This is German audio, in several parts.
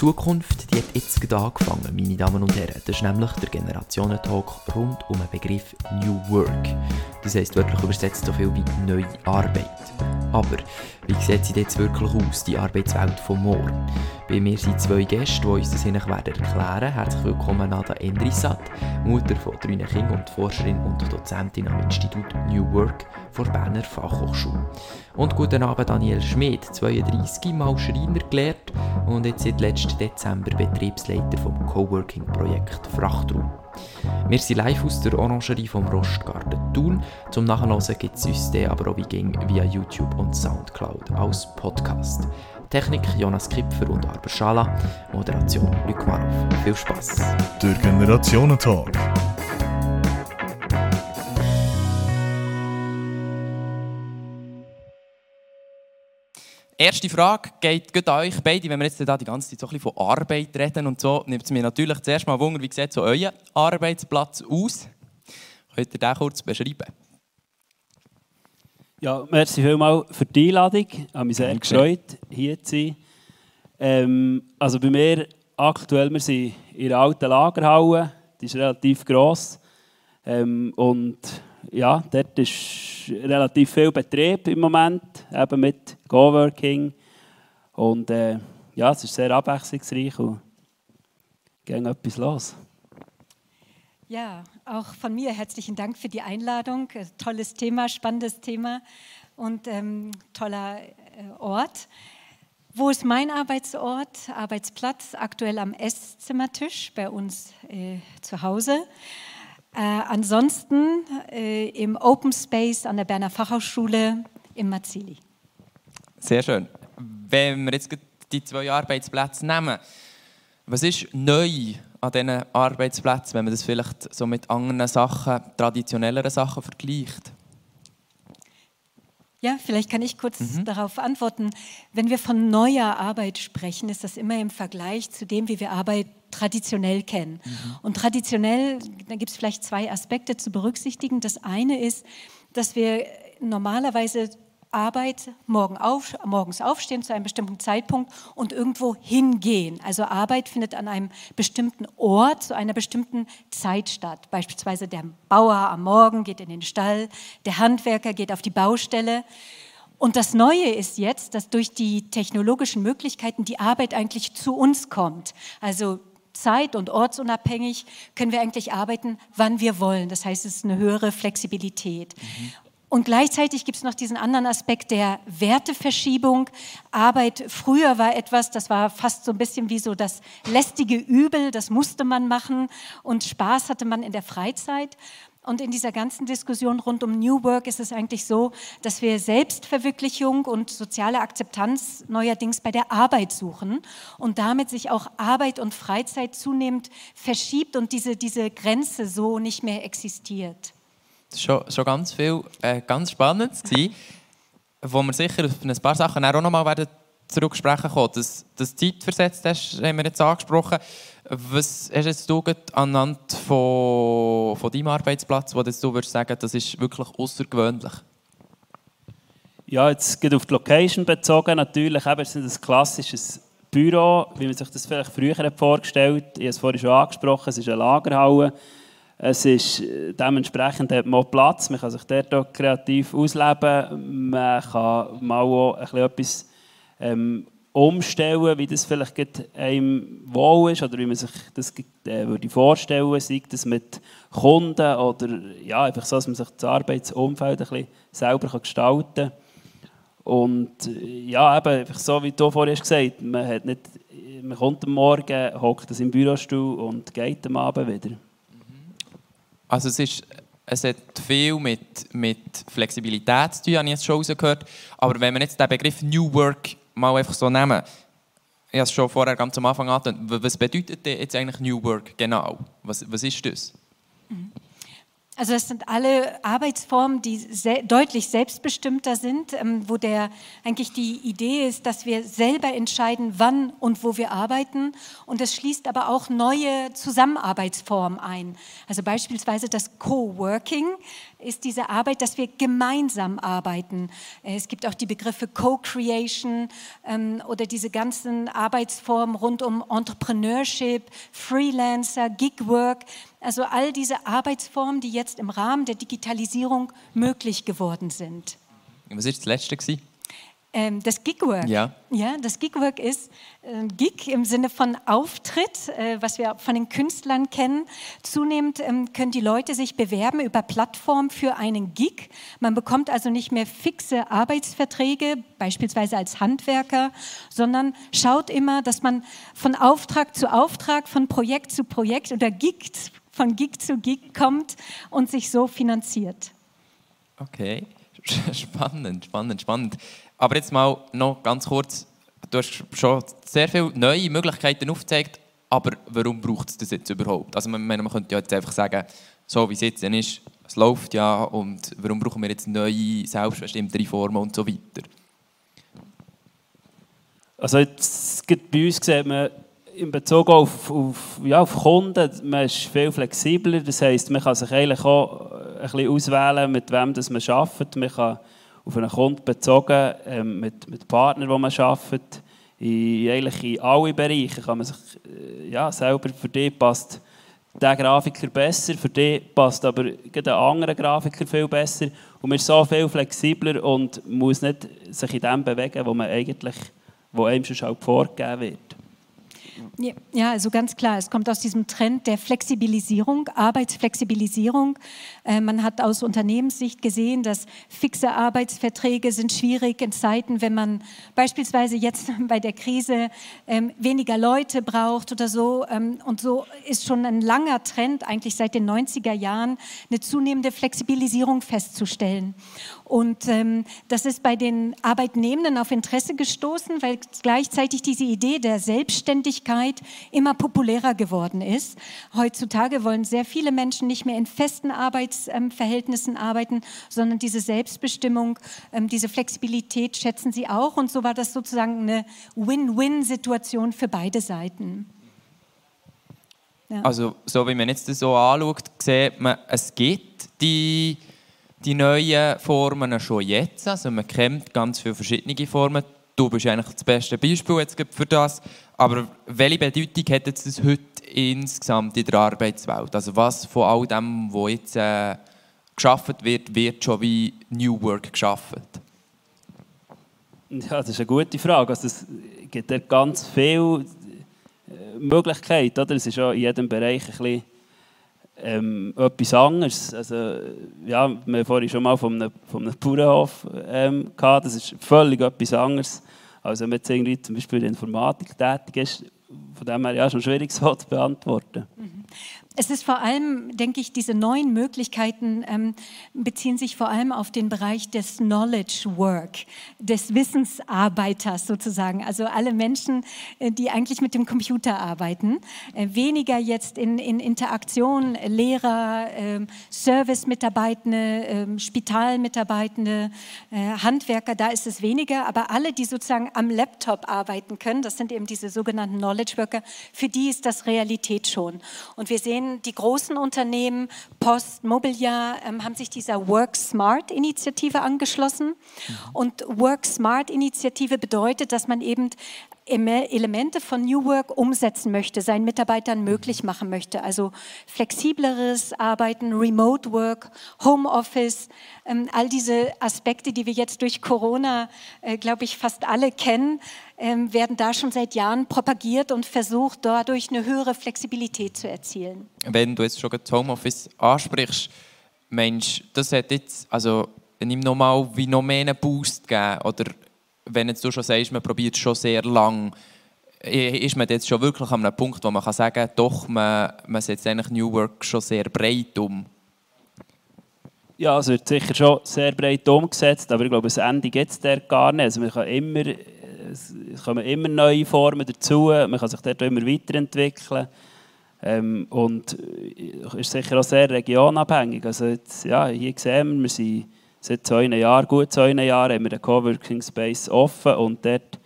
Zukunft, die hat jetzt gerade angefangen, meine Damen und Herren. Das ist nämlich der Generationentalk rund um den Begriff New Work. Das heisst wirklich übersetzt so viel wie neue Arbeit. Aber wie sieht sie jetzt wirklich aus, die Arbeitswelt von morgen? Bei mir sind zwei Gäste, die uns das erklären werden. Herzlich willkommen Nada Endrisat, Mutter von drei Kindern und Forscherin und Dozentin am Institut New Work der Berner Fachhochschule. Und guten Abend Daniel Schmidt, 32, mal Schreiner gelehrt und jetzt seit letzten Dezember Betriebsleiter vom Coworking-Projekt Frachtraum. Wir sind live aus der Orangerie vom Rostgarten Thun. Zum Nachhören gibt es uns den aber auch wie ging via YouTube und Soundcloud als Podcast. Technik Jonas Kipfer und Arber Schala. Moderation Luc Marov. Viel Spaß. Der Generationentalk. Erste Frage geht an euch beide. Wenn wir jetzt da die ganze Zeit so ein bisschen von Arbeit reden und so, nimmt es mir natürlich zuerst mal Wunder, wie sieht so euer Arbeitsplatz aus? Könnt ihr den kurz beschreiben? Ja, merci vielmals für die Einladung. Ich habe mich sehr gefreut, hier zu sein. Ähm, also bei mir aktuell, wir sind in einer alten Lagerhalle, die ist relativ gross. Ähm, und ja, dort ist relativ viel Betrieb im Moment, eben mit Coworking. Und äh, ja, es ist sehr abwechslungsreich und geht etwas los. Ja, auch von mir herzlichen Dank für die Einladung. Äh, tolles Thema, spannendes Thema und ähm, toller äh, Ort. Wo ist mein Arbeitsort, Arbeitsplatz? Aktuell am Esszimmertisch bei uns äh, zu Hause. Äh, ansonsten äh, im Open Space an der Berner Fachhochschule im Marzili. Sehr schön. Wenn wir jetzt die zwei Arbeitsplätze nehmen, was ist neu an diesen Arbeitsplätzen, wenn man das vielleicht so mit anderen Sachen, traditionelleren Sachen vergleicht? Ja, vielleicht kann ich kurz mhm. darauf antworten. Wenn wir von neuer Arbeit sprechen, ist das immer im Vergleich zu dem, wie wir Arbeit traditionell kennen. Mhm. Und traditionell, da gibt es vielleicht zwei Aspekte zu berücksichtigen. Das eine ist, dass wir normalerweise Arbeit morgen auf, morgens aufstehen zu einem bestimmten Zeitpunkt und irgendwo hingehen. Also Arbeit findet an einem bestimmten Ort zu einer bestimmten Zeit statt. Beispielsweise der Bauer am Morgen geht in den Stall, der Handwerker geht auf die Baustelle. Und das Neue ist jetzt, dass durch die technologischen Möglichkeiten die Arbeit eigentlich zu uns kommt. Also zeit- und ortsunabhängig können wir eigentlich arbeiten, wann wir wollen. Das heißt, es ist eine höhere Flexibilität. Mhm. Und gleichzeitig gibt es noch diesen anderen Aspekt der Werteverschiebung. Arbeit früher war etwas, das war fast so ein bisschen wie so das lästige Übel, das musste man machen und Spaß hatte man in der Freizeit. Und in dieser ganzen Diskussion rund um New Work ist es eigentlich so, dass wir Selbstverwirklichung und soziale Akzeptanz neuerdings bei der Arbeit suchen und damit sich auch Arbeit und Freizeit zunehmend verschiebt und diese, diese Grenze so nicht mehr existiert schon, schon ganz viel äh, ganz Spannendes gewesen, wo wir sicher auf ein paar Sachen auch noch mal werden zurücksprechen kommen. Das, das Zeitversetzt hast, haben wir jetzt angesprochen. Was hast jetzt du anhand von, von deinem Arbeitsplatz, wo du würdest sagen, das ist wirklich außergewöhnlich? Ja, jetzt geht auf die Location bezogen natürlich. Eben, es ist ein klassisches Büro, wie man sich das vielleicht früher vorgestellt hat. Ich habe es vorhin schon angesprochen, es ist eine Lagerhalle. Es ist äh, dementsprechend hat man auch Platz, man kann sich dort auch kreativ ausleben, man kann mal auch etwas ähm, umstellen, wie das vielleicht einem wohl ist oder wie man sich das äh, würde vorstellen, sei das mit Kunden oder ja, einfach so, dass man sich das Arbeitsumfeld ein bisschen selber kann gestalten kann. Und äh, ja, eben, einfach so wie du vorhin gesagt hast, man, man kommt am Morgen, hockt im Bürostuhl und geht am Abend wieder. Also es, ist, es hat viel mit, mit Flexibilität zu tun, habe ich jetzt schon rausgehört. Aber wenn wir jetzt den Begriff New Work mal einfach so nehmen, ich habe es schon vorher ganz am Anfang angetan, was bedeutet jetzt eigentlich New Work genau? Was, was ist das? Mhm. Also das sind alle Arbeitsformen, die sehr, deutlich selbstbestimmter sind, ähm, wo der, eigentlich die Idee ist, dass wir selber entscheiden, wann und wo wir arbeiten. Und es schließt aber auch neue Zusammenarbeitsformen ein. Also beispielsweise das Coworking. Ist diese Arbeit, dass wir gemeinsam arbeiten. Äh, es gibt auch die Begriffe Co-Creation ähm, oder diese ganzen Arbeitsformen rund um Entrepreneurship, Freelancer, Gigwork. Also all diese Arbeitsformen, die jetzt im Rahmen der Digitalisierung möglich geworden sind. Was war das letzte? Gewesen? Ähm, das Gigwork. Ja. ja. Das Gigwork ist äh, Gig im Sinne von Auftritt, äh, was wir von den Künstlern kennen. Zunehmend ähm, können die Leute sich bewerben über Plattformen für einen Gig. Man bekommt also nicht mehr fixe Arbeitsverträge, beispielsweise als Handwerker, sondern schaut immer, dass man von Auftrag zu Auftrag, von Projekt zu Projekt oder Gig, von Gig zu Gig kommt und sich so finanziert. Okay, spannend, spannend, spannend. Aber jetzt mal noch ganz kurz, du hast schon sehr viele neue Möglichkeiten aufgezeigt, aber warum braucht es das jetzt überhaupt? Also man, man könnte ja jetzt einfach sagen, so wie es jetzt ist, es läuft ja und warum brauchen wir jetzt neue, selbstbestimmte Formen und so weiter? Also jetzt bei uns sieht man in Bezug auf, auf, ja, auf Kunden, man ist viel flexibler, das heisst, man kann sich eigentlich auch ein bisschen auswählen, mit wem das man arbeitet. Man kann auf einen Kunden bezogen, ähm, mit, mit Partnern, die man arbeitet, in, eigentlich in alle Bereiche kann man sich äh, ja, selber, für dich passt der Grafiker besser, für dich passt aber ein anderer Grafiker viel besser und man ist so viel flexibler und muss nicht sich in dem bewegen, wo man eigentlich, wo einem schon halt vorgegeben wird. Ja, also ganz klar, es kommt aus diesem Trend der Flexibilisierung, Arbeitsflexibilisierung. Äh, man hat aus Unternehmenssicht gesehen, dass fixe Arbeitsverträge sind schwierig in Zeiten, wenn man beispielsweise jetzt bei der Krise ähm, weniger Leute braucht oder so. Ähm, und so ist schon ein langer Trend, eigentlich seit den 90er Jahren, eine zunehmende Flexibilisierung festzustellen. Und ähm, das ist bei den Arbeitnehmenden auf Interesse gestoßen, weil gleichzeitig diese Idee der Selbstständigkeit immer populärer geworden ist. Heutzutage wollen sehr viele Menschen nicht mehr in festen Arbeitsverhältnissen arbeiten, sondern diese Selbstbestimmung, ähm, diese Flexibilität schätzen sie auch. Und so war das sozusagen eine Win-Win-Situation für beide Seiten. Ja. Also so wie man jetzt das so anschaut, sieht man, es gibt die die neuen Formen schon jetzt. Also man kennt ganz viele verschiedene Formen. Du bist eigentlich das beste Beispiel jetzt für das. Aber welche Bedeutung hat jetzt das heute insgesamt in der Arbeitswelt? Also was von all dem, was jetzt äh, geschaffen wird, wird schon wie New Work geschaffen? Ja, das ist eine gute Frage. Also es gibt ganz viele äh, Möglichkeiten. Oder? Es ist auch in jedem Bereich ein bisschen ähm, etwas anderes. Also, ja, wir haben vorhin schon mal von einem, von einem Bauernhof ähm, gehabt. Das ist völlig etwas anderes, als wenn man jetzt irgendwie zum Beispiel in der Informatik tätig ist. Von dem her ja schon schwierig so zu beantworten. Mhm. Es ist vor allem, denke ich, diese neuen Möglichkeiten ähm, beziehen sich vor allem auf den Bereich des Knowledge Work, des Wissensarbeiters sozusagen. Also alle Menschen, äh, die eigentlich mit dem Computer arbeiten. Äh, weniger jetzt in, in Interaktion, Lehrer, äh, Service-Mitarbeitende, ähm, Spitalmitarbeitende, äh, Handwerker, da ist es weniger. Aber alle, die sozusagen am Laptop arbeiten können, das sind eben diese sogenannten Knowledge Worker, für die ist das Realität schon. Und wir sehen, sehen, die großen Unternehmen, Post, Mobiliar, ähm, haben sich dieser Work Smart Initiative angeschlossen. Mhm. Und Work Smart Initiative bedeutet, dass man eben Elemente von New Work umsetzen möchte, seinen Mitarbeitern möglich machen möchte. Also flexibleres Arbeiten, Remote Work, Homeoffice, ähm, all diese Aspekte, die wir jetzt durch Corona, äh, glaube ich, fast alle kennen, ähm, werden da schon seit Jahren propagiert und versucht, dadurch eine höhere Flexibilität zu erzielen. Wenn du jetzt schon das Homeoffice ansprichst, Mensch, das hat jetzt, also nimm nochmal wie noch mehr einen Boost gegeben oder wenn jetzt du schon sagst, man probiert schon sehr lang, ist man jetzt schon wirklich an einem Punkt, wo man kann sagen kann, doch, man, man setzt eigentlich New Work schon sehr breit um? Ja, es wird sicher schon sehr breit umgesetzt, aber ich glaube, das Ende gibt es dort gar nicht. Also man kann immer, es kommen immer neue Formen dazu, man kann sich dort immer weiterentwickeln. Ähm, und ist sicher auch sehr regionabhängig. Also jetzt, ja, hier sehen wir, wir sind seit zwei Jahren, gut zwei Jahren, haben wir den Coworking Space offen und dort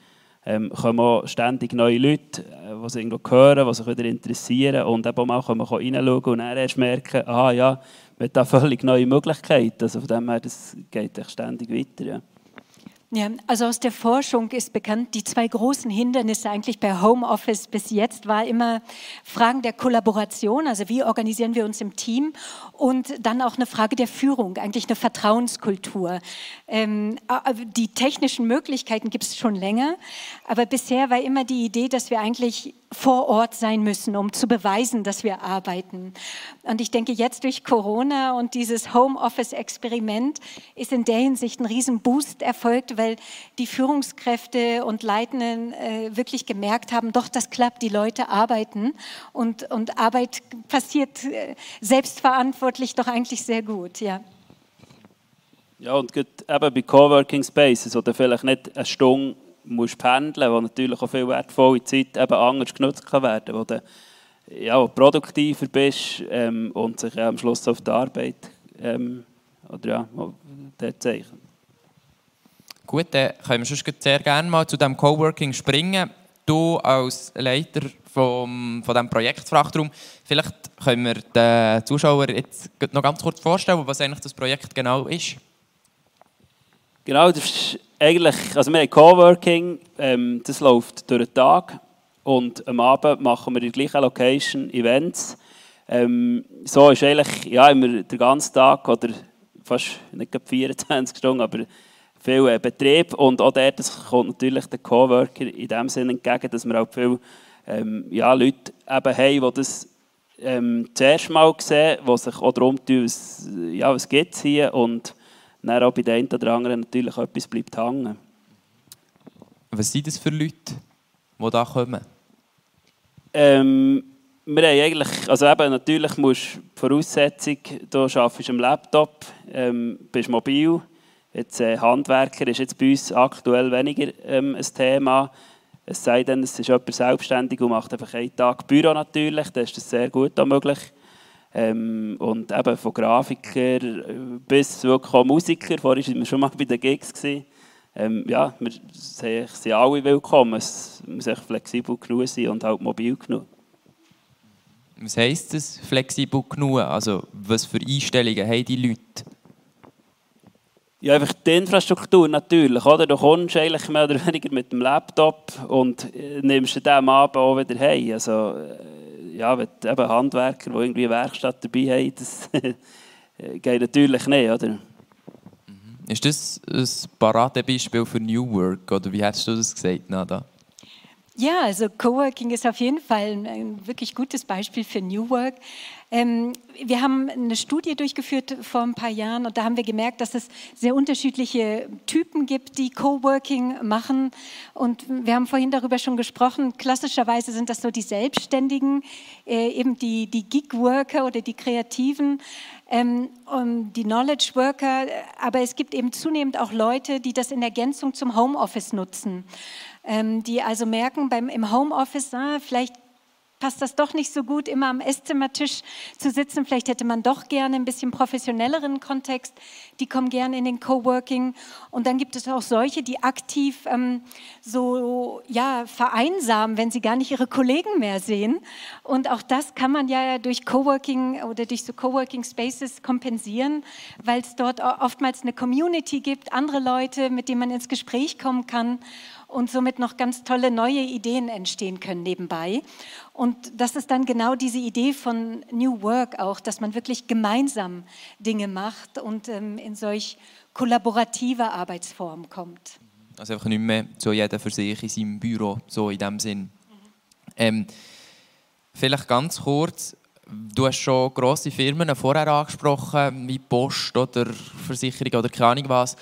ähm, kommen auch ständig neue Leute, die sie irgendwo hören, die sich wieder interessieren und eben auch mal reinschauen und dann erst merken, ah ja, wir haben da völlig neue Möglichkeiten. Also von dem her, das geht ständig weiter. Ja. Ja, also aus der Forschung ist bekannt, die zwei großen Hindernisse eigentlich bei Homeoffice bis jetzt war immer Fragen der Kollaboration, also wie organisieren wir uns im Team und dann auch eine Frage der Führung, eigentlich eine Vertrauenskultur. Ähm, die technischen Möglichkeiten gibt es schon länger, aber bisher war immer die Idee, dass wir eigentlich vor Ort sein müssen, um zu beweisen, dass wir arbeiten. Und ich denke, jetzt durch Corona und dieses Homeoffice-Experiment ist in der Hinsicht ein riesen Boost erfolgt, weil die Führungskräfte und Leitenden äh, wirklich gemerkt haben, doch, das klappt, die Leute arbeiten und, und Arbeit passiert äh, selbstverantwortlich doch eigentlich sehr gut, ja. Ja, und eben bei Coworking Spaces oder vielleicht nicht eine Stunde musst pendeln, wo natürlich auch viel wertvolle Zeit eben anders genutzt kann werden, wo du ja, produktiver bist ähm, und sich ja, am Schluss auf die Arbeit ähm, oder ja, dort zeichnet. Gut, dann können wir schon sehr gerne mal zu dem Coworking springen. Du als Leiter vom, von diesem Projekt Frachtraum, vielleicht können wir den Zuschauern jetzt noch ganz kurz vorstellen, was eigentlich das Projekt genau ist. Genau, das ist eigentlich, also wir Coworking, ähm, das läuft durch den Tag und am Abend machen wir der gleichen Location Events. Ähm, so ist eigentlich ja, immer der ganze Tag oder fast nicht 24 Stunden, aber viel äh, Betrieb und auch dort kommt natürlich der Coworker in dem Sinne entgegen, dass wir auch viele ähm, ja, Leute eben haben, die das ähm, zuerst mal sehen, die sich auch darum tun, was, ja, was gibt es hier und dann auch bei den einen oder anderen natürlich etwas bleibt hängen. Was sind das für Leute, die da kommen? Ähm, wir haben eigentlich, also eben, natürlich musst du die Voraussetzung, du arbeitest am Laptop, ähm, bist mobil. Jetzt, äh, Handwerker ist jetzt bei uns aktuell weniger ähm, ein Thema. Es sei denn, es ist jemand selbstständig und macht einfach einen Tag Büro natürlich, dann ist das sehr gut möglich. Ähm, und eben von Grafiker bis wirklich auch Musiker. Vorhin waren wir schon mal bei den Gigs. Ähm, ja, wir sind alle willkommen. Es muss flexibel genug sein und halt mobil genug. Was heisst das, flexibel genug? Also, was für Einstellungen haben die Leute? Ja, einfach die Infrastruktur natürlich. Oder? Du kommst eigentlich mehr oder weniger mit dem Laptop und äh, nimmst den Abend auch wieder heim. Also, äh, ja, wenn eben Handwerker, die irgendwie eine Werkstatt dabei haben, das geht natürlich nicht, oder? Mhm. Ist das ein Paradebeispiel für New Work, oder wie hast du das gesagt, Nada? Ja, also Coworking ist auf jeden Fall ein, ein wirklich gutes Beispiel für New Work. Ähm, wir haben eine Studie durchgeführt vor ein paar Jahren und da haben wir gemerkt, dass es sehr unterschiedliche Typen gibt, die Coworking machen. Und wir haben vorhin darüber schon gesprochen. Klassischerweise sind das so die Selbstständigen, äh, eben die, die Gig-Worker oder die Kreativen. Ähm, die Knowledge Worker, aber es gibt eben zunehmend auch Leute, die das in Ergänzung zum Homeoffice nutzen. Ähm, die also merken beim, im Homeoffice, ah, vielleicht passt das doch nicht so gut, immer am Esszimmertisch zu sitzen. Vielleicht hätte man doch gerne ein bisschen professionelleren Kontext. Die kommen gerne in den Coworking. Und dann gibt es auch solche, die aktiv ähm, so ja, vereinsamen, wenn sie gar nicht ihre Kollegen mehr sehen. Und auch das kann man ja durch Coworking oder durch so Coworking Spaces kompensieren, weil es dort oftmals eine Community gibt, andere Leute, mit denen man ins Gespräch kommen kann und somit noch ganz tolle neue Ideen entstehen können nebenbei. Und das ist dann genau diese Idee von New Work auch, dass man wirklich gemeinsam Dinge macht und ähm, in solch kollaborative Arbeitsform kommt. Also einfach nicht mehr so jeder für sich in seinem Büro, so in dem Sinn. Mhm. Ähm, vielleicht ganz kurz, du hast schon grosse Firmen vorher angesprochen, wie Post oder Versicherung oder keine Ahnung was,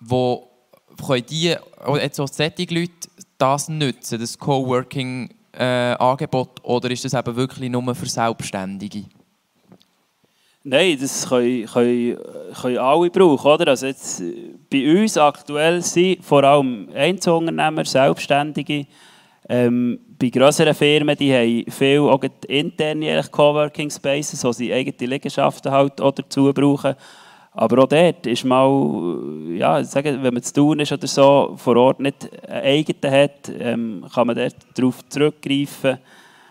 wo können die, jetzt auch solche Leute, das nutzen, das Coworking-Angebot, äh, oder ist das eben wirklich nur für Selbstständige? Nein, das können, können, können alle brauchen. Oder? Also jetzt, bei uns aktuell sind vor allem Einzelunternehmer, Selbstständige. Ähm, bei größeren Firmen die haben viel auch interne Coworking Spaces, wo sie eigene Liegenschaften halt auch dazu brauchen. Aber auch dort ist mal, ja, sagen, wenn man zu tun ist oder so, vor Ort nicht einen eigenen hat, ähm, kann man dort darauf zurückgreifen.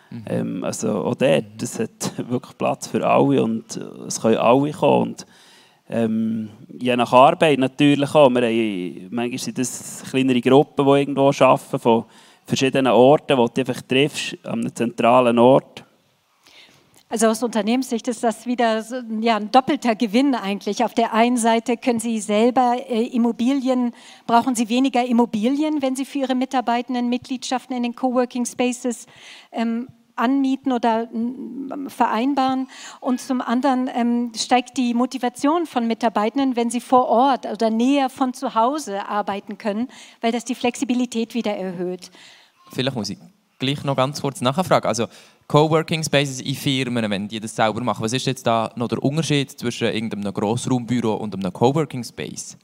Mhm. Ähm, also auch dort, es hat wirklich Platz für alle und es können alle kommen. Und, ähm, je nach Arbeit natürlich auch. Wir haben, manchmal sind das kleinere Gruppen, die irgendwo arbeiten, von verschiedenen Orten, wo du einfach triffst, an einem zentralen Ort. Also aus Unternehmenssicht ist das wieder so, ja, ein doppelter Gewinn eigentlich. Auf der einen Seite können Sie selber äh, Immobilien, brauchen Sie weniger Immobilien, wenn Sie für Ihre Mitarbeitenden Mitgliedschaften in den Coworking Spaces ähm, anmieten oder ähm, vereinbaren. Und zum anderen ähm, steigt die Motivation von Mitarbeitenden, wenn sie vor Ort oder näher von zu Hause arbeiten können, weil das die Flexibilität wieder erhöht. Vielleicht muss ich gleich noch ganz kurz nachfragen. Also Coworking Spaces in Firmen, wenn die das selber machen, was ist jetzt da noch der Unterschied zwischen irgendeinem Grossraumbüro und einem Coworking Space?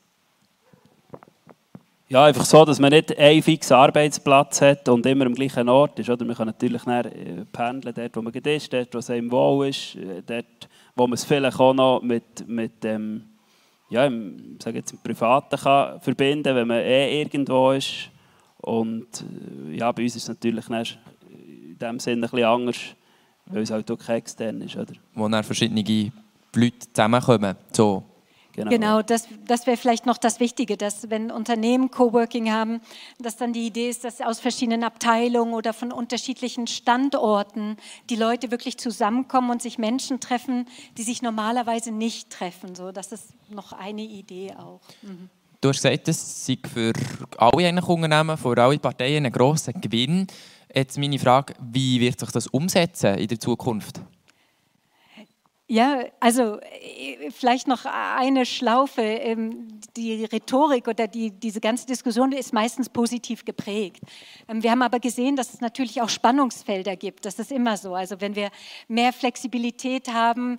Ja, einfach so, dass man nicht einen fixen Arbeitsplatz hat und immer am gleichen Ort ist. Oder? Man kann natürlich äh, pendeln, dort wo man ist, dort wo es einem wohl ist, äh, dort wo man es vielleicht auch noch mit, mit ähm, ja, im, sag jetzt, im Privaten kann verbinden wenn man eh irgendwo ist. Und äh, ja, bei uns ist es natürlich dem Sinne ein bisschen anders, weil es halt auch extern ist. Oder? Wo dann verschiedene Leute zusammenkommen. So Genau, genau das, das wäre vielleicht noch das Wichtige, dass wenn Unternehmen Coworking haben, dass dann die Idee ist, dass aus verschiedenen Abteilungen oder von unterschiedlichen Standorten die Leute wirklich zusammenkommen und sich Menschen treffen, die sich normalerweise nicht treffen. So, das ist noch eine Idee auch. Mhm. Du hast gesagt, das sei für alle Unternehmen, für alle Parteien ein grosser Gewinn. Jetzt meine Frage, wie wird sich das umsetzen in der Zukunft? Ja, also äh, vielleicht noch eine Schlaufe. Ähm, die Rhetorik oder die, diese ganze Diskussion ist meistens positiv geprägt. Ähm, wir haben aber gesehen, dass es natürlich auch Spannungsfelder gibt. Das ist immer so. Also wenn wir mehr Flexibilität haben,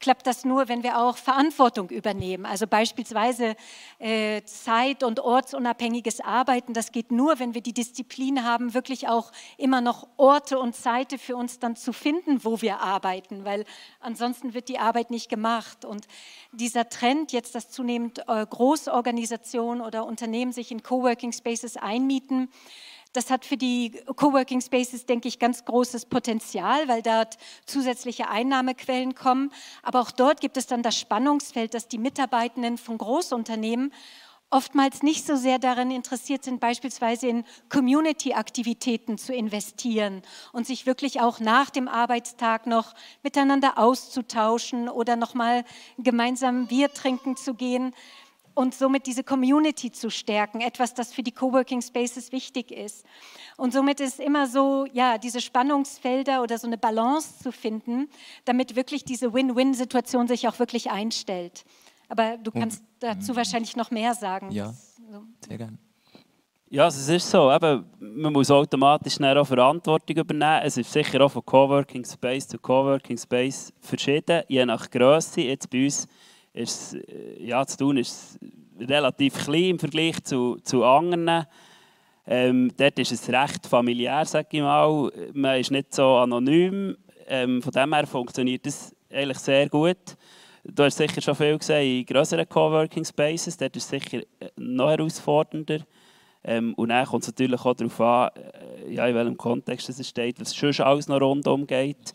klappt das nur, wenn wir auch Verantwortung übernehmen. Also beispielsweise äh, zeit- und ortsunabhängiges Arbeiten. Das geht nur, wenn wir die Disziplin haben, wirklich auch immer noch Orte und Zeiten für uns dann zu finden, wo wir arbeiten, weil ansonsten wird die Arbeit nicht gemacht. Und dieser Trend jetzt, dass zunehmend äh, Großorganisationen oder Unternehmen sich in Coworking Spaces einmieten, das hat für die Coworking Spaces, denke ich, ganz großes Potenzial, weil dort zusätzliche Einnahmequellen kommen. Aber auch dort gibt es dann das Spannungsfeld, dass die Mitarbeitenden von Großunternehmen oftmals nicht so sehr daran interessiert sind, beispielsweise in Community-Aktivitäten zu investieren und sich wirklich auch nach dem Arbeitstag noch miteinander auszutauschen oder nochmal gemeinsam Bier trinken zu gehen und somit diese Community zu stärken, etwas, das für die Coworking Spaces wichtig ist. Und somit ist immer so, ja, diese Spannungsfelder oder so eine Balance zu finden, damit wirklich diese Win-Win-Situation sich auch wirklich einstellt. Aber du kannst dazu wahrscheinlich noch mehr sagen. Ja, sehr gerne. Ja, es ist so, eben, man muss automatisch auch Verantwortung übernehmen. Es ist sicher auch von Coworking Space zu Coworking Space verschieden, je nach Größe. Jetzt bei uns ist äh, ja, zu tun ist relativ klein im Vergleich zu, zu anderen. Ähm, dort ist es recht familiär, sage ich mal. Man ist nicht so anonym. Ähm, von dem her funktioniert das eigentlich sehr gut. Du hast sicher schon viel gesehen in größeren Coworking Spaces. Dort ist es sicher äh, noch herausfordernder. Ähm, und dann kommt es natürlich auch darauf an, äh, ja, in welchem Kontext es steht, was sonst alles noch rundum geht.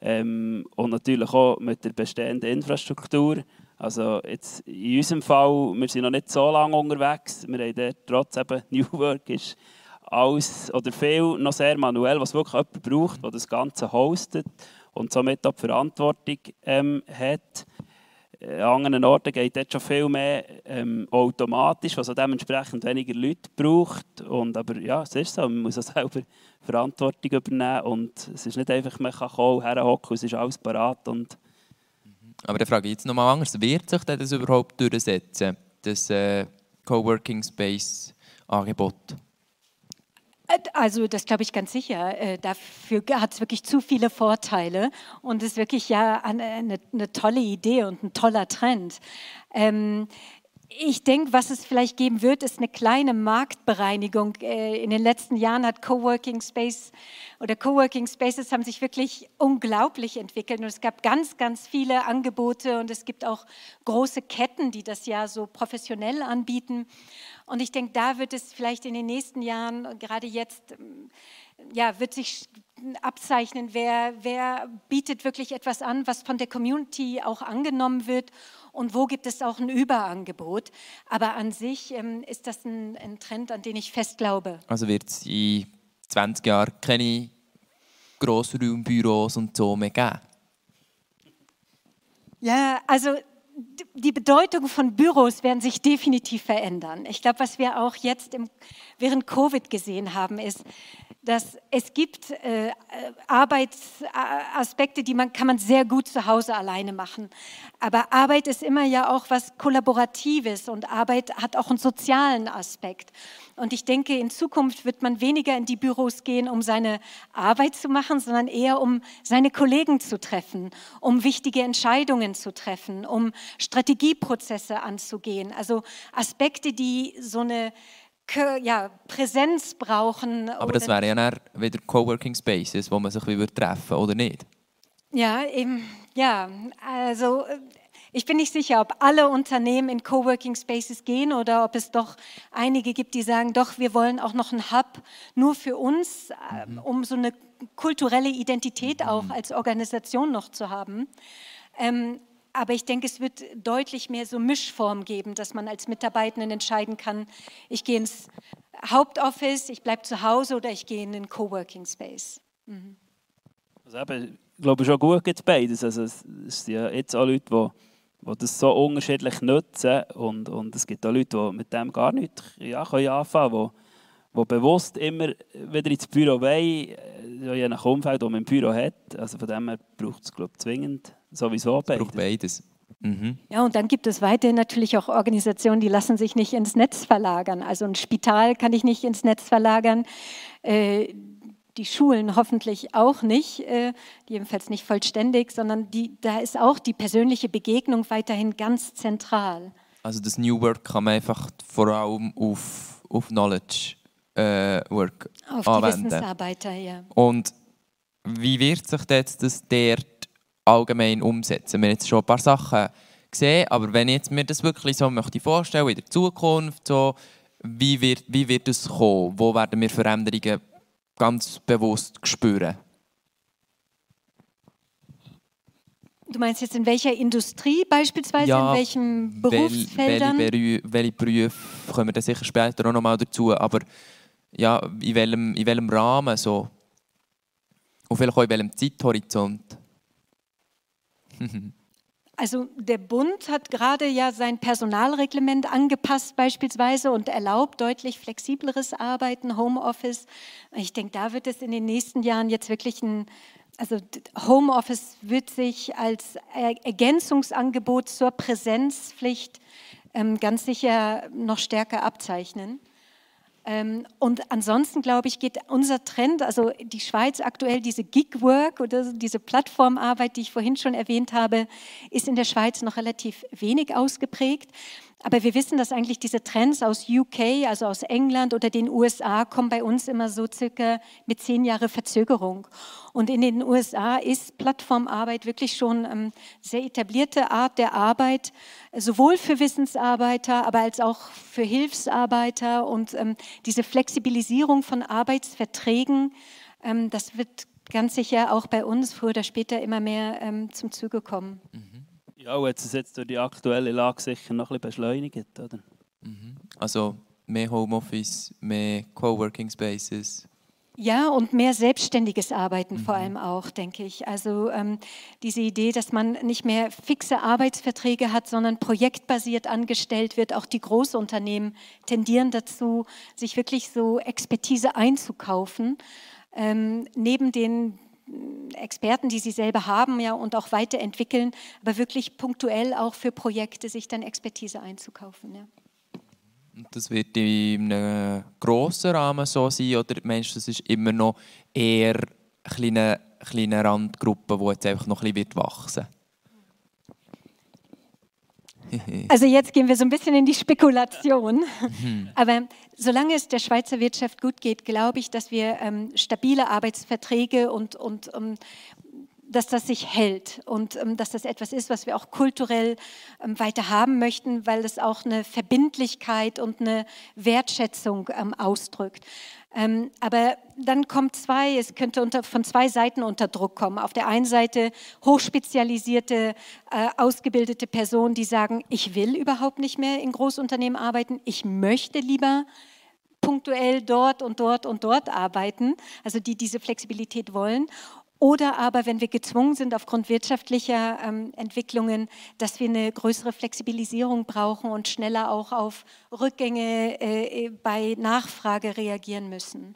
Ähm, und natürlich auch mit der bestehenden Infrastruktur. Also jetzt in unserem Fall, wir sind noch nicht so lange unterwegs. Wir haben trotz eben New Work ist alles oder viel noch sehr manuell, was wirklich jemand braucht, der das Ganze hostet und somit auch die Verantwortung ähm, hat. Äh, an anderen Orten geht dort schon viel mehr ähm, automatisch, was auch dementsprechend weniger Leute braucht. Und, aber ja, es ist so, man muss auch selber Verantwortung übernehmen und es ist nicht einfach, man kann kommen, herhocken, es ist alles parat aber dann frage ich jetzt nochmal anders, wird sich das überhaupt durchsetzen, das äh, Coworking Space Angebot? Äh, also das glaube ich ganz sicher. Äh, dafür hat es wirklich zu viele Vorteile und ist wirklich ja eine, eine, eine, tolle Idee und ein toller Trend. Ähm, ich denke, was es vielleicht geben wird, ist eine kleine Marktbereinigung. Äh, in den letzten Jahren hat Coworking Space oder Coworking Spaces haben sich wirklich unglaublich entwickelt und es gab ganz, ganz viele Angebote und es gibt auch große Ketten, die das ja so professionell anbieten. Und ich denke, da wird es vielleicht in den nächsten Jahren, gerade jetzt, ja, wird sich abzeichnen, wer, wer bietet wirklich etwas an, was von der Community auch angenommen wird und wo gibt es auch ein Überangebot. Aber an sich ähm, ist das ein, ein, Trend, an den ich fest glaube. Also wird es in 20 Jahren keine Grossraumbüros und so mehr geben? Ja, also die Bedeutung von Büros werden sich definitiv verändern. Ich glaube, was wir auch jetzt im, während Covid gesehen haben, ist, dass es gibt äh, Arbeitsaspekte, die man kann man sehr gut zu Hause alleine machen. Aber Arbeit ist immer ja auch was Kollaboratives und Arbeit hat auch einen sozialen Aspekt. Und ich denke, in Zukunft wird man weniger in die Büros gehen, um seine Arbeit zu machen, sondern eher um seine Kollegen zu treffen, um wichtige Entscheidungen zu treffen, um Strategieprozesse anzugehen. Also Aspekte, die so eine ja, Präsenz brauchen. Aber das wäre ja wieder Coworking Spaces, wo man sich wie treffen oder nicht? Ja, eben, ja, also äh, ich bin nicht sicher, ob alle Unternehmen in Coworking Spaces gehen oder ob es doch einige gibt, die sagen, doch, wir wollen auch noch einen Hub nur für uns, mhm. um so eine kulturelle Identität auch mhm. als Organisation noch zu haben. Ähm, aber ich denke, es wird deutlich mehr so Mischform geben, dass man als Mitarbeitenden entscheiden kann, ich gehe ins Hauptoffice, ich bleibe zu Hause oder ich gehe in den Coworking Space. Mhm. Also eben, ich glaube schon gut gibt beides. Also es sind ja jetzt auch Leute, die, die das so unterschiedlich nutzen und, und es gibt auch Leute, die mit dem gar nicht ja, anfangen können, die, die bewusst immer wieder ins Büro wollen, je nach Umfeld, das man im Büro hat. Also von dem her braucht es glaube ich, zwingend Sowieso beides. braucht beides. Mhm. Ja, und dann gibt es weiterhin natürlich auch Organisationen, die lassen sich nicht ins Netz verlagern. Also ein Spital kann ich nicht ins Netz verlagern. Äh, die Schulen hoffentlich auch nicht, äh, jedenfalls nicht vollständig, sondern die, da ist auch die persönliche Begegnung weiterhin ganz zentral. Also das New Work kann man einfach vor allem auf, auf Knowledge äh, Work auf anwenden. die Wissensarbeiter, ja. Und wie wird sich jetzt das dort allgemein umsetzen. Wir haben jetzt schon ein paar Sachen gesehen, aber wenn ich jetzt mir das wirklich so möchte vorstellen in der Zukunft, so, wie, wird, wie wird es kommen? Wo werden wir Veränderungen ganz bewusst spüren? Du meinst jetzt in welcher Industrie beispielsweise, ja, in welchen Berufsfeldern? Welche, welche Berufe kommen wir dann sicher später auch noch mal dazu, aber ja, in welchem, in welchem Rahmen so? Und vielleicht auch in welchem Zeithorizont? Also der Bund hat gerade ja sein Personalreglement angepasst beispielsweise und erlaubt deutlich flexibleres Arbeiten, Homeoffice. Ich denke, da wird es in den nächsten Jahren jetzt wirklich ein, also Homeoffice wird sich als Ergänzungsangebot zur Präsenzpflicht ähm, ganz sicher noch stärker abzeichnen. Ähm, und ansonsten, glaube ich, geht unser Trend, also die Schweiz aktuell, diese Gig-Work oder diese Plattformarbeit, die ich vorhin schon erwähnt habe, ist in der Schweiz noch relativ wenig ausgeprägt. Aber wir wissen, dass eigentlich diese Trends aus UK, also aus England oder den USA, kommen bei uns immer so circa mit zehn Jahre Verzögerung. Und in den USA ist Plattformarbeit wirklich schon eine ähm, sehr etablierte Art der Arbeit, sowohl für Wissensarbeiter, aber als auch für Hilfsarbeiter. Und ähm, diese Flexibilisierung von Arbeitsverträgen, ähm, das wird ganz sicher auch bei uns früher oder später immer mehr zum Zuge kommen. Mhm. Ja, und hat es jetzt durch die aktuelle Lage sicher noch ein bisschen beschleunigt, oder? Mhm. Also mehr Homeoffice, mehr Coworking Spaces. Ja, und mehr selbstständiges Arbeiten mhm. vor allem auch, denke ich. Also ähm, diese Idee, dass man nicht mehr fixe Arbeitsverträge hat, sondern projektbasiert angestellt wird. Auch die Großunternehmen tendieren dazu, sich wirklich so Expertise einzukaufen. Ähm, neben den Experten, die sie selber haben ja, und auch weiterentwickeln, aber wirklich punktuell auch für Projekte sich dann Expertise einzukaufen. Ja. Das wird in einem grossen Rahmen so sein oder meinst du, das ist immer noch eher eine kleine, kleine Randgruppe, die jetzt einfach noch ein bisschen wachsen wird? Also jetzt gehen wir so ein bisschen in die Spekulation. Mhm. Aber solange es der Schweizer Wirtschaft gut geht, glaube ich, dass wir ähm, stabile Arbeitsverträge und, und um, dass das sich hält und ähm, dass das etwas ist, was wir auch kulturell ähm, weiter haben möchten, weil es auch eine Verbindlichkeit und eine Wertschätzung ähm, ausdrückt. Ähm, aber dann kommt zwei, es könnte unter, von zwei Seiten unter Druck kommen. Auf der einen Seite hochspezialisierte, äh, ausgebildete Personen, die sagen, ich will überhaupt nicht mehr in Großunternehmen arbeiten, ich möchte lieber punktuell dort und dort und dort arbeiten, also die diese Flexibilität wollen. Oder aber, wenn wir gezwungen sind aufgrund wirtschaftlicher ähm, Entwicklungen, dass wir eine größere Flexibilisierung brauchen und schneller auch auf Rückgänge äh, bei Nachfrage reagieren müssen.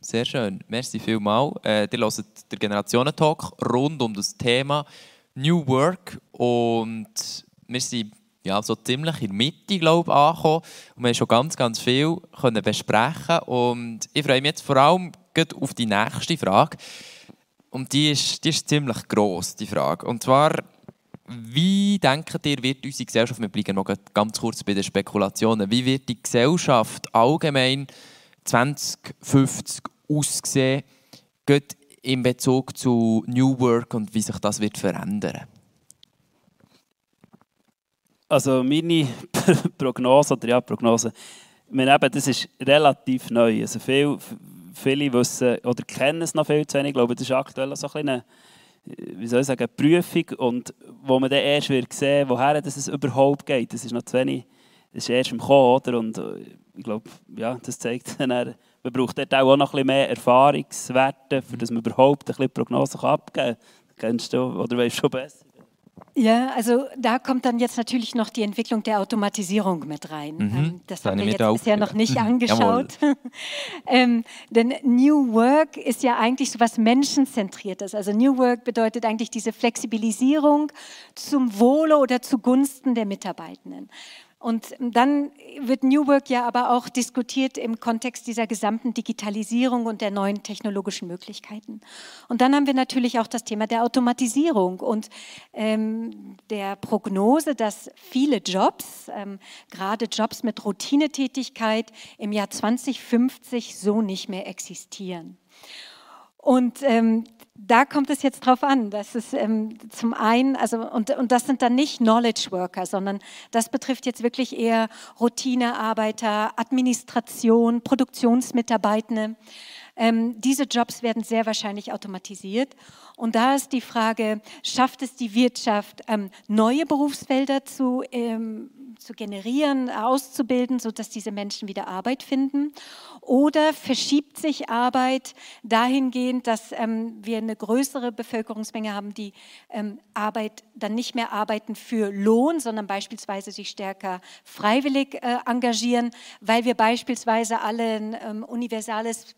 Sehr schön. Merci vielmals. Äh, ihr hört den Generationentalk rund um das Thema New Work und wir sind ja, so ziemlich in der Mitte glaube ich, angekommen und wir haben schon ganz, ganz viel können besprechen und ich freue mich jetzt vor allem auf die nächste Frage. Und die ist, die ist ziemlich gross, die Frage. Und zwar, wie denkt ihr, wird unsere Gesellschaft, wir bleiben noch ganz kurz bei den Spekulationen, wie wird die Gesellschaft allgemein 2050 aussehen, geht in Bezug zu New Work und wie sich das wird verändern? Also meine Prognose, oder ja, Prognose, wir eben, das ist relativ neu. Also viel, viele wissen oder kennen es noch viel zu wenig. Ich glaube, das ist aktuell so ein eine, wie soll ich sagen, Prüfung und wo man dann erst wird sehen, woher das es überhaupt geht. Das ist noch zu wenig, das ist erst im Kommen, oder? Und äh, ich glaube, ja, das zeigt dann, man braucht dort auch noch ein bisschen mehr Erfahrungswerte, für dass man überhaupt ein bisschen Prognosen abgeben kann. Kennst du oder weißt du schon besser? Ja, also da kommt dann jetzt natürlich noch die Entwicklung der Automatisierung mit rein. Mhm. Ähm, das haben wir jetzt bisher noch nicht angeschaut. ähm, denn New Work ist ja eigentlich so was Menschenzentriertes. Also New Work bedeutet eigentlich diese Flexibilisierung zum Wohle oder zugunsten der Mitarbeitenden. Und dann wird New Work ja aber auch diskutiert im Kontext dieser gesamten Digitalisierung und der neuen technologischen Möglichkeiten. Und dann haben wir natürlich auch das Thema der Automatisierung und ähm, der Prognose, dass viele Jobs, ähm, gerade Jobs mit Routinetätigkeit, im Jahr 2050 so nicht mehr existieren. Und ähm, da kommt es jetzt drauf an, dass es ähm, zum einen, also und, und das sind dann nicht Knowledge Worker, sondern das betrifft jetzt wirklich eher Routinearbeiter, Administration, Produktionsmitarbeitende. Ähm, diese Jobs werden sehr wahrscheinlich automatisiert. Und da ist die Frage, schafft es die Wirtschaft, ähm, neue Berufsfelder zu, ähm, zu generieren, auszubilden, sodass diese Menschen wieder Arbeit finden? Oder verschiebt sich Arbeit dahingehend, dass ähm, wir eine größere Bevölkerungsmenge haben, die ähm, Arbeit dann nicht mehr arbeiten für Lohn, sondern beispielsweise sich stärker freiwillig äh, engagieren, weil wir beispielsweise alle ein ähm, universales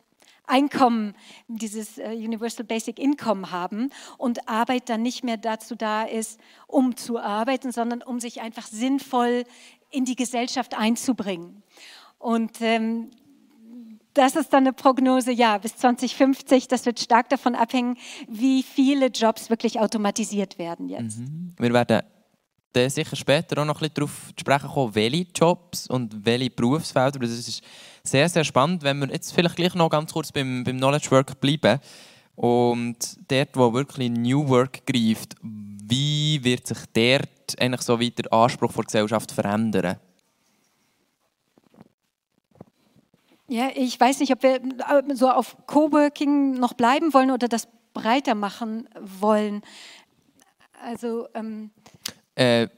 Einkommen, dieses äh, Universal Basic Income haben und Arbeit dann nicht mehr dazu da ist, um zu arbeiten, sondern um sich einfach sinnvoll in die Gesellschaft einzubringen. Und ähm, das ist dann eine Prognose, ja, bis 2050. Das wird stark davon abhängen, wie viele Jobs wirklich automatisiert werden jetzt. Mhm. Wir werden dann sicher später auch noch ein bisschen darauf sprechen kommen, welche Jobs und welche Berufsfelder. Das ist sehr, sehr spannend. Wenn wir jetzt vielleicht gleich noch ganz kurz beim, beim Knowledge Work bleiben und dort, wo wirklich New Work greift, wie wird sich dort eigentlich so weiter der Anspruch der Gesellschaft verändern? Ja, ich weiß nicht, ob wir äh, so auf Coworking noch bleiben wollen oder das breiter machen wollen. Also ähm äh,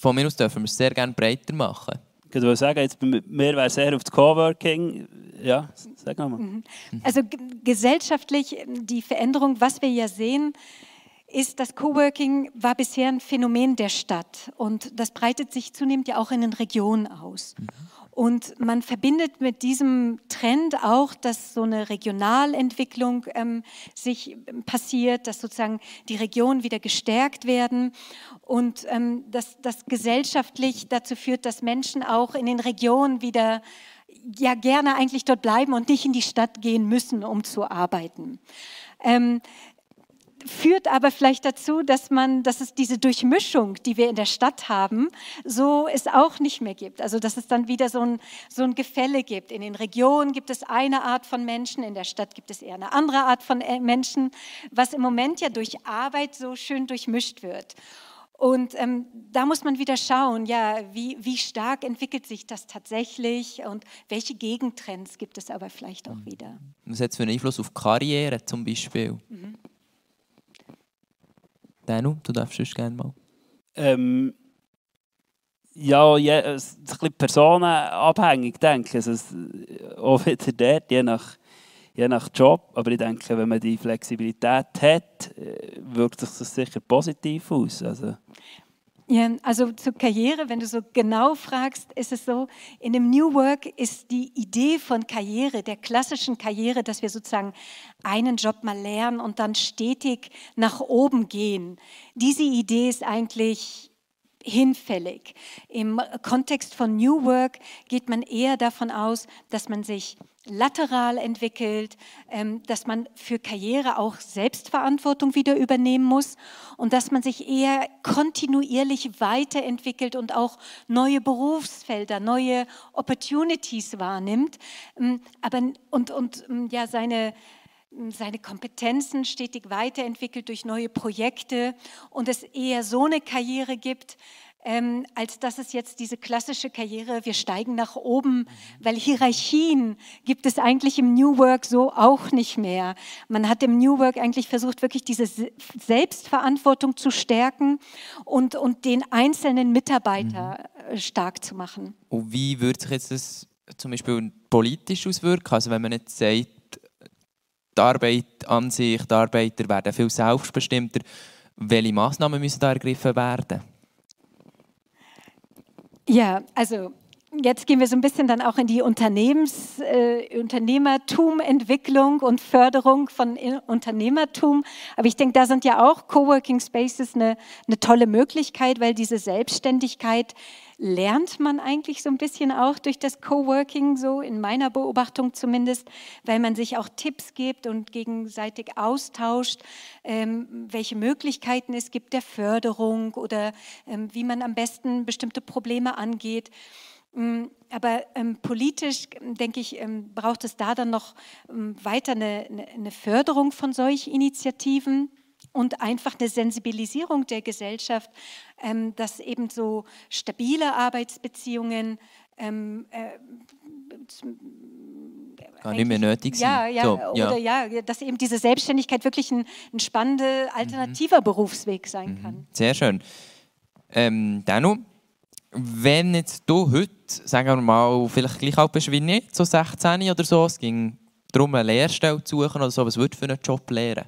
von mir aus dürfen wir es sehr gerne breiter machen. Ich würde sagen, jetzt, mir wäre sehr auf das Coworking. Ja, sag mal. Mhm. Also gesellschaftlich die Veränderung, was wir ja sehen, ist, dass Coworking war bisher ein Phänomen der Stadt und das breitet sich zunehmend ja auch in den Regionen aus. Mhm. Und man verbindet mit diesem Trend auch, dass so eine Regionalentwicklung ähm, sich passiert, dass sozusagen die Regionen wieder gestärkt werden und ähm, dass das gesellschaftlich dazu führt, dass Menschen auch in den Regionen wieder ja gerne eigentlich dort bleiben und nicht in die Stadt gehen müssen, um zu arbeiten. Ähm, führt aber vielleicht dazu, dass man, dass es diese Durchmischung, die wir in der Stadt haben, so es auch nicht mehr gibt. Also dass es dann wieder so ein, so ein Gefälle gibt. In den Regionen gibt es eine Art von Menschen, in der Stadt gibt es eher eine andere Art von äh, Menschen, was im Moment ja durch Arbeit so schön durchmischt wird. Und ähm, da muss man wieder schauen, ja, wie, wie stark entwickelt sich das tatsächlich und welche Gegentrends gibt es aber vielleicht auch mhm. wieder. Was hat für einen Einfluss auf Karriere zum Beispiel? Mhm. Danu, du darfst sonst gerne mal. Ähm, ja, je, es ist ein bisschen personenabhängig, denke ich. Also, auch wieder dort, je nach je nach Job. Aber ich denke, wenn man die Flexibilität hat, äh, wirkt sich das sicher positiv aus. Also, ja, also zur Karriere, wenn du so genau fragst, ist es so, in dem New Work ist die Idee von Karriere, der klassischen Karriere, dass wir sozusagen einen Job mal lernen und dann stetig nach oben gehen. Diese Idee ist eigentlich hinfällig. Im Kontext von New Work geht man eher davon aus, dass man sich lateral entwickelt, ähm, dass man für Karriere auch Selbstverantwortung wieder übernehmen muss und dass man sich eher kontinuierlich weiterentwickelt und auch neue Berufsfelder, neue Opportunities wahrnimmt. Ähm, aber, und, und ähm, ja, seine, seine Kompetenzen stetig weiterentwickelt durch neue Projekte und es eher so eine Karriere gibt, ähm, als dass es jetzt diese klassische Karriere, wir steigen nach oben, weil Hierarchien gibt es eigentlich im New Work so auch nicht mehr. Man hat im New Work eigentlich versucht, wirklich diese Selbstverantwortung zu stärken und, und den einzelnen Mitarbeiter mhm. Äh, stark zu machen. Und wie würde sich jetzt das zum Beispiel politisch auswirken? Also wenn man jetzt sagt, die Arbeit an sich, die Arbeiter werden viel selbstbestimmter, welche Maßnahmen müssen da ergriffen werden? Ja, also jetzt gehen wir so ein bisschen dann auch in die Unternehmens, äh, Unternehmertum, Entwicklung und Förderung von Unternehmertum. Aber ich denke, da sind ja auch Coworking Spaces eine, eine tolle Möglichkeit, weil diese Selbstständigkeit lernt man eigentlich so ein bisschen auch durch das Coworking, so in meiner Beobachtung zumindest, weil man sich auch Tipps gibt und gegenseitig austauscht, ähm, welche Möglichkeiten es gibt der Förderung oder ähm, wie man am besten bestimmte Probleme angeht. Mm, aber ähm, politisch, denke ich, ähm, braucht es da dann noch ähm, weiter eine, eine, Förderung von solchen Initiativen und einfach eine Sensibilisierung der Gesellschaft, ähm, dass eben so stabile Arbeitsbeziehungen ähm, äh, gar nicht mehr nötig sind. Ja, ja, so, ja. oder ja, dass eben diese Selbstständigkeit wirklich ein, ein spannender, alternativer mhm. Berufsweg sein mhm. kann. Sehr schön. Ähm, Danu, wenn jetzt du heute, sagen wir mal, vielleicht gleich alt bist wie ich, so 16 oder so, es ging darum, eine Lehrstelle zu suchen oder so, was würdest du für einen Job lernen?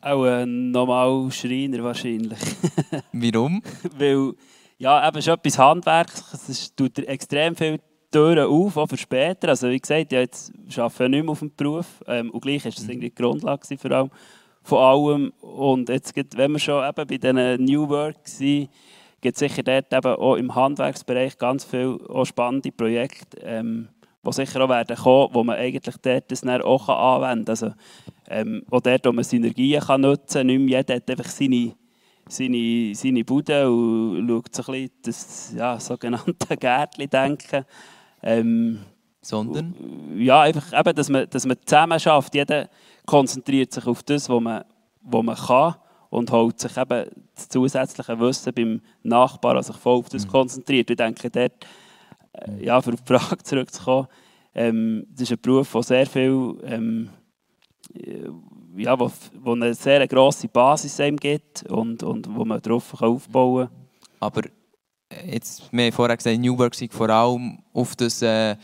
Auch ein normal Schreiner wahrscheinlich. Warum? Weil, ja, eben schon etwas Handwerk, es tut extrem viele Türen auf, auch für später. Also wie gesagt, ja, jetzt arbeite ich nicht mehr auf dem Beruf ähm, und gleich war das irgendwie die Grundlage vor allem von allem. Und jetzt, wenn wir schon eben bei diesen New Work waren, gibt es sicher dort eben auch im Handwerksbereich ganz viele auch spannende Projekte, ähm, die sicher auch werden kommen, wo man eigentlich dort das dann auch anwenden kann. Also, ähm, auch dort, wo man Synergien kann nutzen kann. Nicht mehr jeder hat einfach seine, seine, seine Bude und schaut so ein bisschen das ja, sogenannte Gärtchen-Denken. Ähm, Sondern? Ja, einfach eben, dass man, dass man zusammen schafft. Jeder konzentriert sich auf das, was man, was man kann und holt sich eben das zusätzliche Wissen beim Nachbarn, also sich voll auf das mhm. konzentriert. Ich denke, dort, äh, ja, für die Frage zurückzukommen, ähm, das ist ein Beruf, der sehr viel, ähm, äh, ja, wo, wo eine sehr grosse Basis einem gibt und, und wo man darauf aufbauen kann. Aber äh, jetzt, wir haben vorher gesagt, New Work vor allem auf das äh,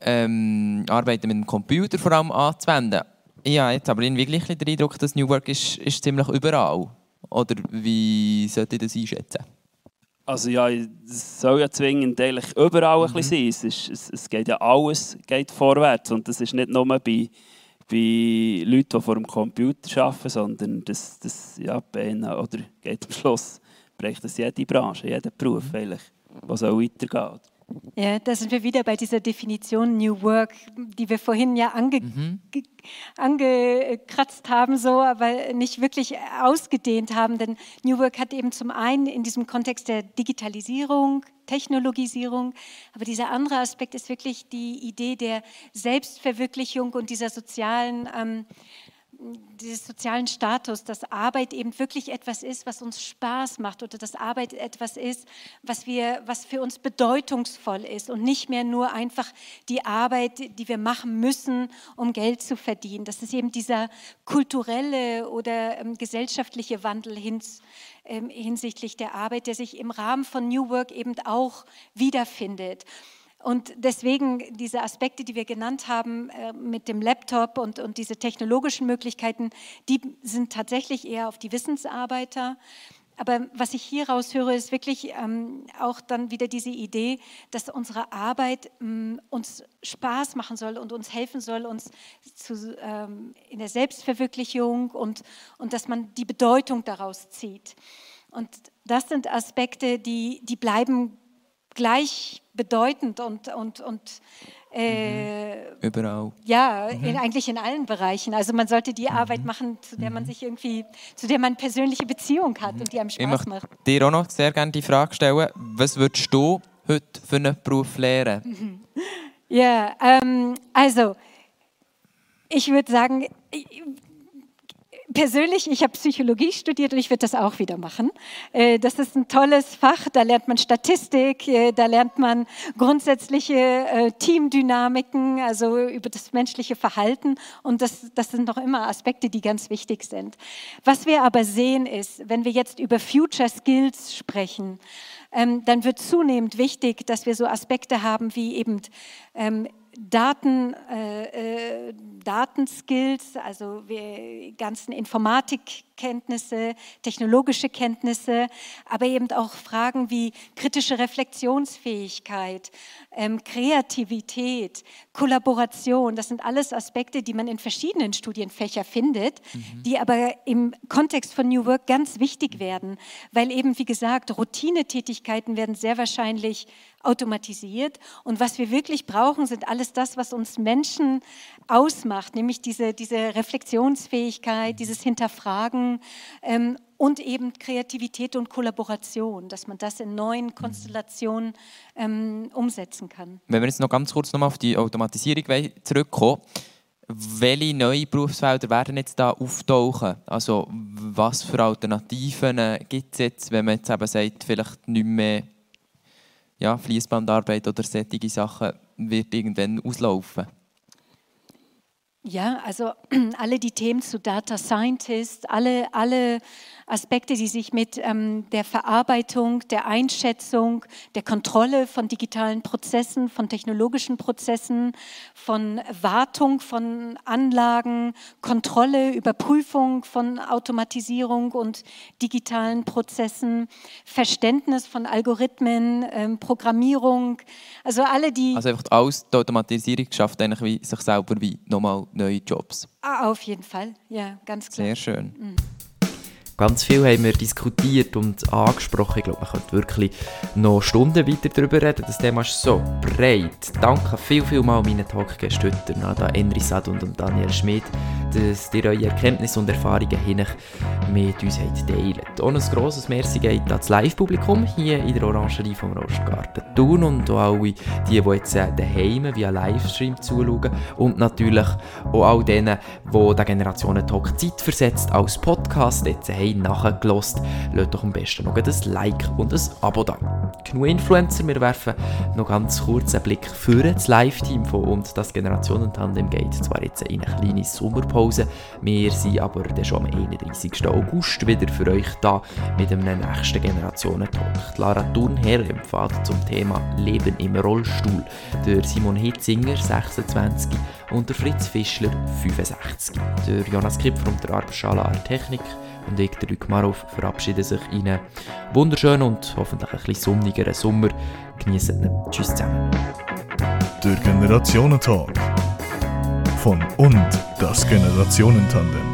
ähm, Arbeiten mit dem Computer vor allem anzuwenden. Ja, jetzt aber irgendwie gleich den Eindruck, dass New Work ist, ist ziemlich überall. Oder wie sollte ich das einschätzen? Also ja, es soll ja zwingend eigentlich überall mhm. ein bisschen sein. Es, ist, es, es, geht ja alles geht vorwärts und das ist nicht nur bei, bei Leuten, die vor dem Computer arbeiten, sondern das, das ja, bei ihnen, oder geht am Schluss, bricht das jede Branche, jeder Beruf mhm. eigentlich, was auch weitergeht. Ja, da sind wir wieder bei dieser Definition New Work, die wir vorhin ja ange mhm. angekratzt haben, so, aber nicht wirklich ausgedehnt haben. Denn New Work hat eben zum einen in diesem Kontext der Digitalisierung, Technologisierung, aber dieser andere Aspekt ist wirklich die Idee der Selbstverwirklichung und dieser sozialen ähm, dieses sozialen Status, dass Arbeit eben wirklich etwas ist, was uns Spaß macht oder dass Arbeit etwas ist, was, wir, was für uns bedeutungsvoll ist und nicht mehr nur einfach die Arbeit, die wir machen müssen, um Geld zu verdienen. Das ist eben dieser kulturelle oder ähm, gesellschaftliche Wandel hin, ähm, hinsichtlich der Arbeit, der sich im Rahmen von New Work eben auch wiederfindet. Und deswegen diese Aspekte, die wir genannt haben äh, mit dem Laptop und, und diese technologischen Möglichkeiten, die sind tatsächlich eher auf die Wissensarbeiter. Aber was ich hier raushöre, ist wirklich ähm, auch dann wieder diese Idee, dass unsere Arbeit ähm, uns Spaß machen soll und uns helfen soll, uns zu, ähm, in der Selbstverwirklichung und, und dass man die Bedeutung daraus zieht. Und das sind Aspekte, die, die bleiben gleich bedeutend und, und, und äh, mhm. überall. Ja, mhm. in, eigentlich in allen Bereichen. Also man sollte die mhm. Arbeit machen, zu der man mhm. sich irgendwie, zu der man persönliche Beziehung hat und die einem Spaß ich macht. Dir auch noch sehr gerne die Frage stellen: Was würdest du heute für einen Beruf lernen? Ja, ähm, also ich würde sagen, persönlich, ich habe Psychologie studiert und ich würde das auch wieder machen. Äh, das ist ein tolles Fach, da lernt man Statistik, äh, da lernt man grundsätzliche äh, Teamdynamiken, also über das menschliche Verhalten und das, das sind noch immer Aspekte, die ganz wichtig sind. Was wir aber sehen ist, wenn wir jetzt über Future Skills sprechen, ähm, dann wird zunehmend wichtig, dass wir so Aspekte haben wie eben ähm, Daten, äh, äh, Datenskills, also wir, ganzen Informatikkenntnisse, technologische Kenntnisse, aber eben auch Fragen wie kritische Reflexionsfähigkeit, ähm, Kreativität, Kollaboration. Das sind alles Aspekte, die man in verschiedenen Studienfächern findet, mhm. die aber im Kontext von New Work ganz wichtig werden, weil eben, wie gesagt, Routinetätigkeiten werden sehr wahrscheinlich automatisiert. Und was wir wirklich brauchen, sind alles das, was uns Menschen ausmacht, nämlich diese, diese Reflexionsfähigkeit, dieses Hinterfragen ähm, und eben Kreativität und Kollaboration, dass man das in neuen Konstellationen ähm, umsetzen kann. Wenn wir jetzt noch ganz kurz nochmal auf die Automatisierung zurückkommen, welche neuen Berufsfelder werden jetzt da auftauchen? Also was für Alternativen äh, gibt es jetzt, wenn man jetzt eben sagt, vielleicht nicht mehr ja, Fließbandarbeit oder solche Sachen wird irgendwann auslaufen? Ja, also alle die Themen zu Data Scientist, alle, alle Aspekte, die sich mit ähm, der Verarbeitung, der Einschätzung, der Kontrolle von digitalen Prozessen, von technologischen Prozessen, von Wartung von Anlagen, Kontrolle, Überprüfung von Automatisierung und digitalen Prozessen, Verständnis von Algorithmen, ähm, Programmierung, also alle die... Also einfach alles, die Automatisierung schafft eigentlich wie sich selber wie nochmal neue Jobs. Ah, auf jeden Fall, ja, ganz klar. Sehr schön. Mhm. Ganz viel haben wir diskutiert und angesprochen. Ich glaube, man könnte wirklich noch Stunden weiter darüber reden. Das Thema ist so breit. Danke viel, viel mal meinen Talkgästen heute, Nada Enrisad und Daniel Schmidt, dass ihr eure Erkenntnisse und Erfahrungen mit uns teilt. Und ein grosses Merci geht an das Live-Publikum hier in der Orangerie vom Rostgarten Thun und auch alle, die, die jetzt äh, daheim via Livestream zuschauen und natürlich auch all denen, die der Generationen-Talk Zeit versetzt als Podcast jetzt haben nachgelost, lasst doch am besten noch ein Like und ein Abo da. Genug Influencer, wir werfen noch ganz kurz einen Blick für das Live-Team von und das Generationentandem geht zwar jetzt in eine kleine Sommerpause, wir sind aber dann schon am 31. August wieder für euch da mit einem nächsten Generationen-Talk. Lara Thurnherr empfiehlt zum Thema Leben im Rollstuhl, der Simon Hitzinger, 26 und der Fritz Fischler, 65. Der Jonas Kipfer und der Arbschala Technik und ich, der Luc Marov, verabschieden sich in einen wunderschönen und hoffentlich ein bisschen sonnigeren Sommer. Genießen ihn. Tschüss zusammen. Der Generationentag. Von und das Generationentandem.